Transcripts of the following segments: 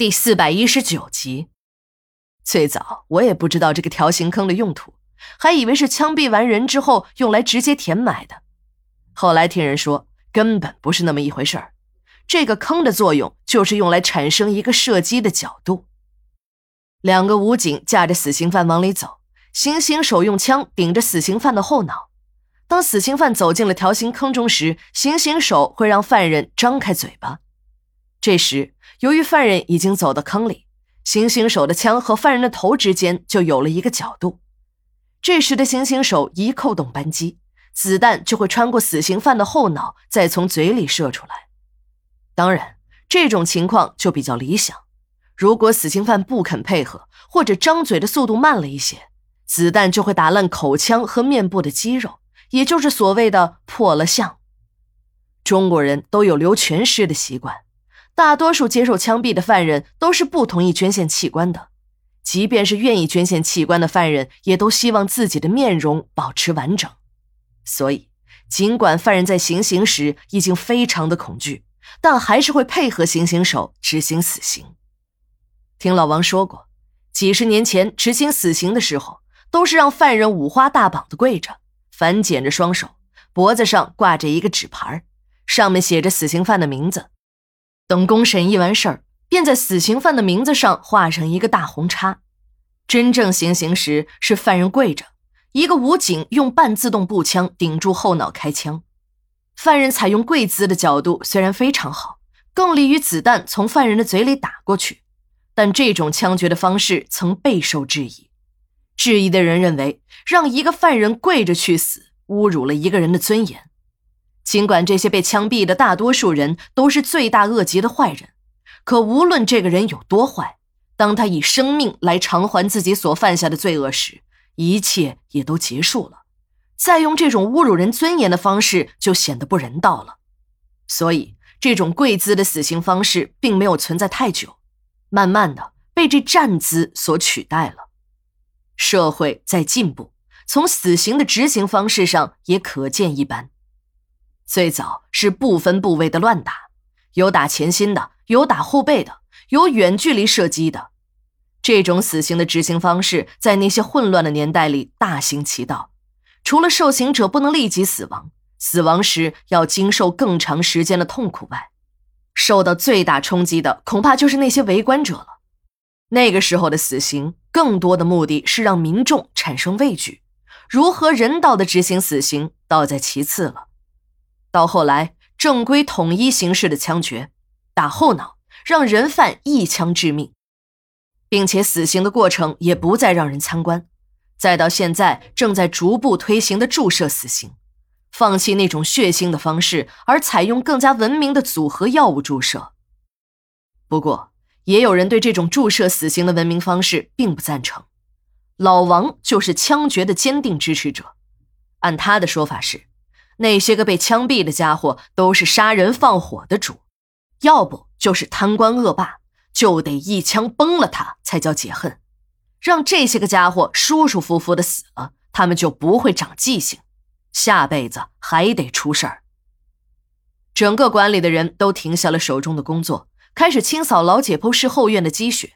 第四百一十九集。最早我也不知道这个条形坑的用途，还以为是枪毙完人之后用来直接填埋的。后来听人说，根本不是那么一回事儿。这个坑的作用就是用来产生一个射击的角度。两个武警架着死刑犯往里走，行刑手用枪顶着死刑犯的后脑。当死刑犯走进了条形坑中时，行刑手会让犯人张开嘴巴。这时，由于犯人已经走到坑里，行刑手的枪和犯人的头之间就有了一个角度。这时的行刑手一扣动扳机，子弹就会穿过死刑犯的后脑，再从嘴里射出来。当然，这种情况就比较理想。如果死刑犯不肯配合，或者张嘴的速度慢了一些，子弹就会打烂口腔和面部的肌肉，也就是所谓的破了相。中国人都有留全尸的习惯。大多数接受枪毙的犯人都是不同意捐献器官的，即便是愿意捐献器官的犯人，也都希望自己的面容保持完整。所以，尽管犯人在行刑时已经非常的恐惧，但还是会配合行刑手执行死刑。听老王说过，几十年前执行死刑的时候，都是让犯人五花大绑的跪着，反剪着双手，脖子上挂着一个纸牌，上面写着死刑犯的名字。等公审一完事儿，便在死刑犯的名字上画上一个大红叉。真正行刑时，是犯人跪着，一个武警用半自动步枪顶住后脑开枪。犯人采用跪姿的角度虽然非常好，更利于子弹从犯人的嘴里打过去，但这种枪决的方式曾备受质疑。质疑的人认为，让一个犯人跪着去死，侮辱了一个人的尊严。尽管这些被枪毙的大多数人都是罪大恶极的坏人，可无论这个人有多坏，当他以生命来偿还自己所犯下的罪恶时，一切也都结束了。再用这种侮辱人尊严的方式，就显得不人道了。所以，这种跪姿的死刑方式并没有存在太久，慢慢的被这站姿所取代了。社会在进步，从死刑的执行方式上也可见一斑。最早是不分部位的乱打，有打前心的，有打后背的，有远距离射击的。这种死刑的执行方式在那些混乱的年代里大行其道。除了受刑者不能立即死亡，死亡时要经受更长时间的痛苦外，受到最大冲击的恐怕就是那些围观者了。那个时候的死刑，更多的目的是让民众产生畏惧。如何人道的执行死刑，倒在其次了。到后来，正规统一形式的枪决，打后脑，让人犯一枪致命，并且死刑的过程也不再让人参观。再到现在正在逐步推行的注射死刑，放弃那种血腥的方式，而采用更加文明的组合药物注射。不过，也有人对这种注射死刑的文明方式并不赞成。老王就是枪决的坚定支持者，按他的说法是。那些个被枪毙的家伙都是杀人放火的主，要不就是贪官恶霸，就得一枪崩了他才叫解恨。让这些个家伙舒舒服服的死了，他们就不会长记性，下辈子还得出事儿。整个馆里的人都停下了手中的工作，开始清扫老解剖室后院的积雪。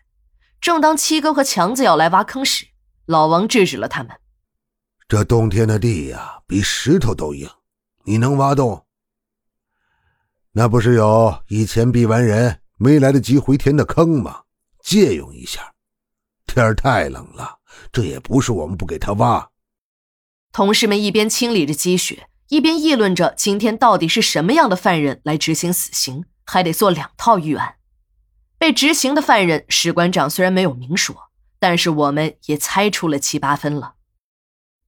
正当七哥和强子要来挖坑时，老王制止了他们：“这冬天的地呀，比石头都硬。”你能挖洞？那不是有以前毙完人没来得及回填的坑吗？借用一下。天太冷了，这也不是我们不给他挖。同事们一边清理着积雪，一边议论着今天到底是什么样的犯人来执行死刑，还得做两套预案。被执行的犯人，史馆长虽然没有明说，但是我们也猜出了七八分了。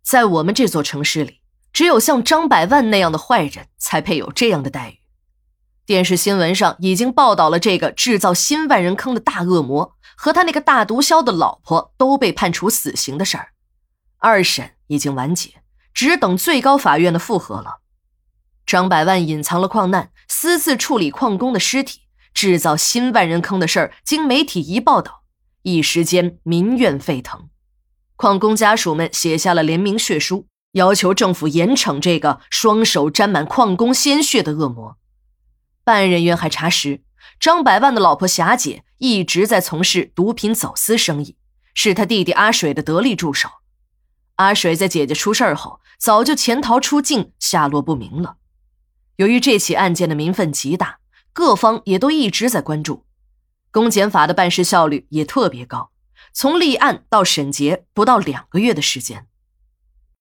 在我们这座城市里。只有像张百万那样的坏人才配有这样的待遇。电视新闻上已经报道了这个制造新万人坑的大恶魔和他那个大毒枭的老婆都被判处死刑的事儿。二审已经完结，只等最高法院的复核了。张百万隐藏了矿难，私自处理矿工的尸体，制造新万人坑的事儿，经媒体一报道，一时间民怨沸腾，矿工家属们写下了联名血书。要求政府严惩这个双手沾满矿工鲜血的恶魔。办案人员还查实，张百万的老婆霞姐一直在从事毒品走私生意，是他弟弟阿水的得力助手。阿水在姐姐出事后早就潜逃出境，下落不明了。由于这起案件的民愤极大，各方也都一直在关注，公检法的办事效率也特别高，从立案到审结不到两个月的时间。